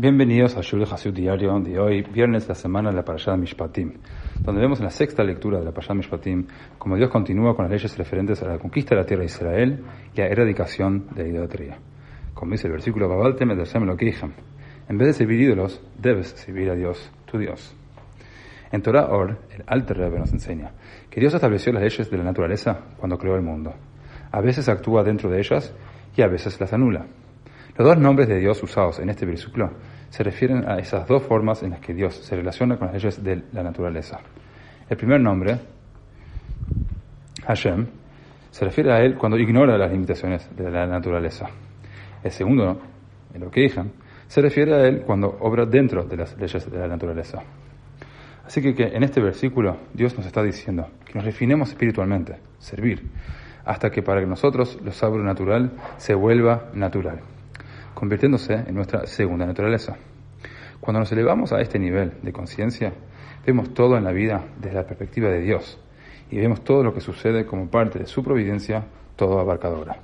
Bienvenidos a Shul Hasid Diario de hoy, viernes de la semana de la Parashá Mishpatim, donde vemos en la sexta lectura de la Parashá Mishpatim cómo Dios continúa con las leyes referentes a la conquista de la tierra de Israel y a la erradicación de la idolatría. Como dice el versículo Babaltem lo que en vez de servir ídolos, debes servir a Dios, tu Dios. En Torah Or, el Alter Rebbe nos enseña que Dios estableció las leyes de la naturaleza cuando creó el mundo. A veces actúa dentro de ellas y a veces las anula. Los dos nombres de Dios usados en este versículo se refieren a esas dos formas en las que Dios se relaciona con las leyes de la naturaleza. El primer nombre, Hashem, se refiere a él cuando ignora las limitaciones de la naturaleza. El segundo, el dijeron, se refiere a él cuando obra dentro de las leyes de la naturaleza. Así que, que en este versículo Dios nos está diciendo que nos refinemos espiritualmente, servir, hasta que para nosotros lo sobrenatural se vuelva natural convirtiéndose en nuestra segunda naturaleza. Cuando nos elevamos a este nivel de conciencia, vemos todo en la vida desde la perspectiva de Dios y vemos todo lo que sucede como parte de su providencia todo abarcadora.